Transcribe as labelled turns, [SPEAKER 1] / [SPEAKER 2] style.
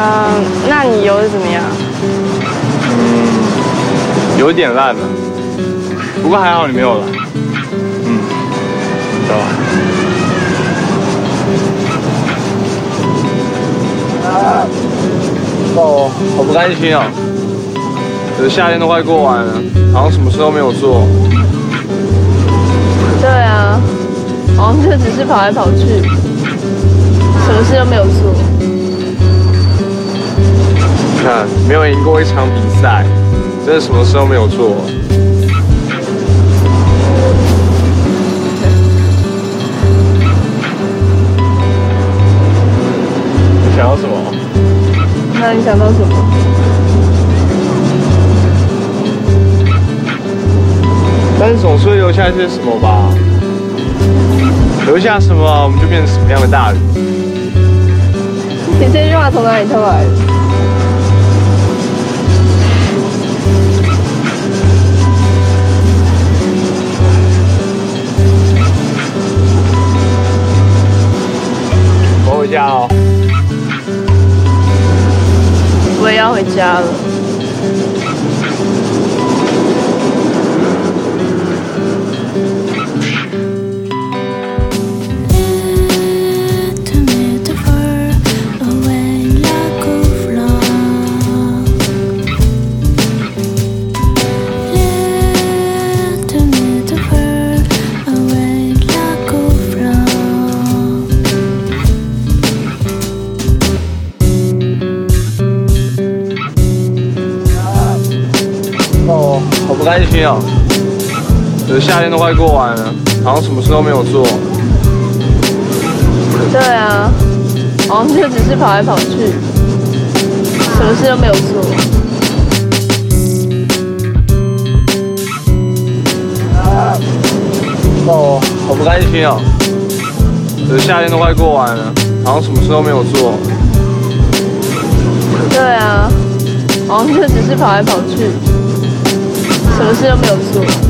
[SPEAKER 1] 嗯那你游的怎么样？嗯，有点烂了，不过还好你没有了。嗯，走吧。哦，好不甘心啊！可是夏天都快过完了，好像什么事都没有做。
[SPEAKER 2] 对啊，好像就只是跑来跑去。有
[SPEAKER 1] 赢过一场比赛，真的什么事都没有做。你想要什么？
[SPEAKER 2] 那你想到什么？
[SPEAKER 1] 但是总是会留下一些什么吧？留下什么，我们就变成什么样的大人？
[SPEAKER 2] 你这句话从哪里偷来的？
[SPEAKER 1] 家哦。
[SPEAKER 2] 我也要回家了。
[SPEAKER 1] 不甘心啊。可是夏天都快过完了，好像什么事都没有做。
[SPEAKER 2] 对啊，好像就只是跑来跑去，什么事都没有做。
[SPEAKER 1] 哦，好不甘心啊。可是夏天都快过完了，好像什么事都没有做。
[SPEAKER 2] 对啊，好像就只是跑来跑去，什么事都没有做。